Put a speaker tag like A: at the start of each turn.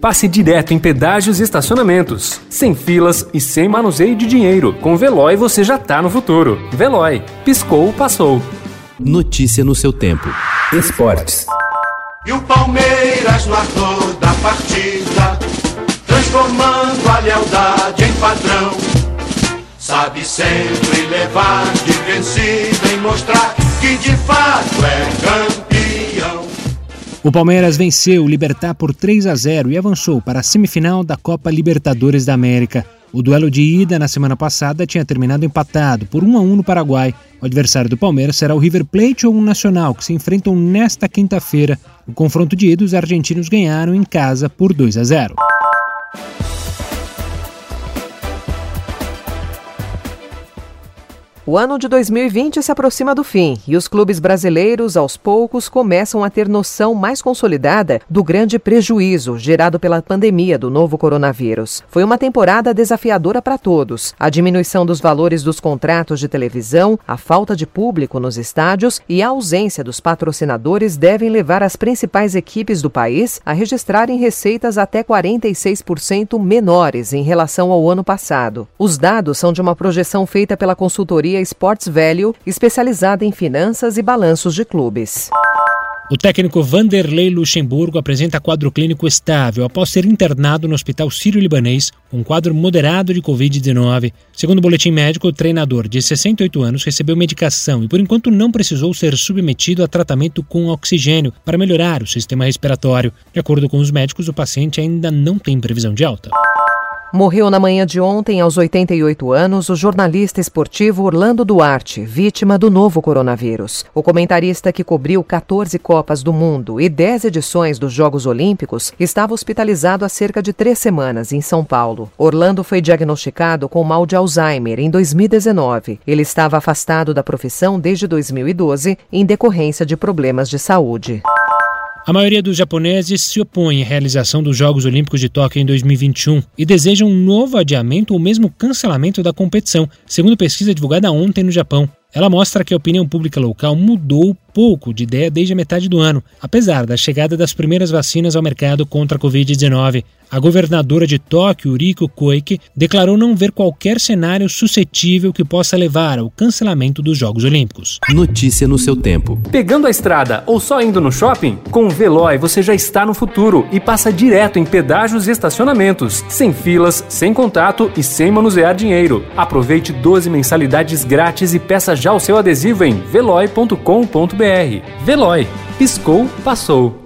A: passe direto em pedágios e estacionamentos, sem filas e sem manuseio de dinheiro. Com Veloy você já tá no futuro. Veloy, piscou, passou.
B: Notícia no seu tempo. Esportes.
C: E o Palmeiras no ator da partida, transformando a lealdade em padrão. Sabe sempre levar de vencida e mostrar que de fato é campeão.
D: O Palmeiras venceu o Libertar por 3 a 0 e avançou para a semifinal da Copa Libertadores da América. O duelo de ida na semana passada tinha terminado empatado por 1 a 1 no Paraguai. O adversário do Palmeiras será o River Plate ou o Nacional, que se enfrentam nesta quinta-feira. No confronto de ida, os argentinos ganharam em casa por 2 a 0.
E: O ano de 2020 se aproxima do fim e os clubes brasileiros, aos poucos, começam a ter noção mais consolidada do grande prejuízo gerado pela pandemia do novo coronavírus. Foi uma temporada desafiadora para todos. A diminuição dos valores dos contratos de televisão, a falta de público nos estádios e a ausência dos patrocinadores devem levar as principais equipes do país a registrarem receitas até 46% menores em relação ao ano passado. Os dados são de uma projeção feita pela consultoria Sports Value, especializada em finanças e balanços de clubes.
D: O técnico Vanderlei Luxemburgo apresenta quadro clínico estável após ser internado no Hospital Sírio-Libanês com quadro moderado de Covid-19. Segundo o boletim médico, o treinador de 68 anos recebeu medicação e, por enquanto, não precisou ser submetido a tratamento com oxigênio para melhorar o sistema respiratório. De acordo com os médicos, o paciente ainda não tem previsão de alta.
E: Morreu na manhã de ontem, aos 88 anos, o jornalista esportivo Orlando Duarte, vítima do novo coronavírus. O comentarista que cobriu 14 Copas do Mundo e 10 edições dos Jogos Olímpicos estava hospitalizado há cerca de três semanas em São Paulo. Orlando foi diagnosticado com mal de Alzheimer em 2019. Ele estava afastado da profissão desde 2012 em decorrência de problemas de saúde.
D: A maioria dos japoneses se opõe à realização dos Jogos Olímpicos de Tóquio em 2021 e desejam um novo adiamento ou mesmo cancelamento da competição, segundo pesquisa divulgada ontem no Japão. Ela mostra que a opinião pública local mudou pouco de ideia desde a metade do ano, apesar da chegada das primeiras vacinas ao mercado contra a Covid-19. A governadora de Tóquio, Riko Koike, declarou não ver qualquer cenário suscetível que possa levar ao cancelamento dos Jogos Olímpicos.
B: Notícia no seu tempo.
A: Pegando a estrada ou só indo no shopping? Com o Veloy você já está no futuro e passa direto em pedágios e estacionamentos, sem filas, sem contato e sem manusear dinheiro. Aproveite 12 mensalidades grátis e peça já o seu adesivo em veloy.com.br. Veloy. Piscou, passou.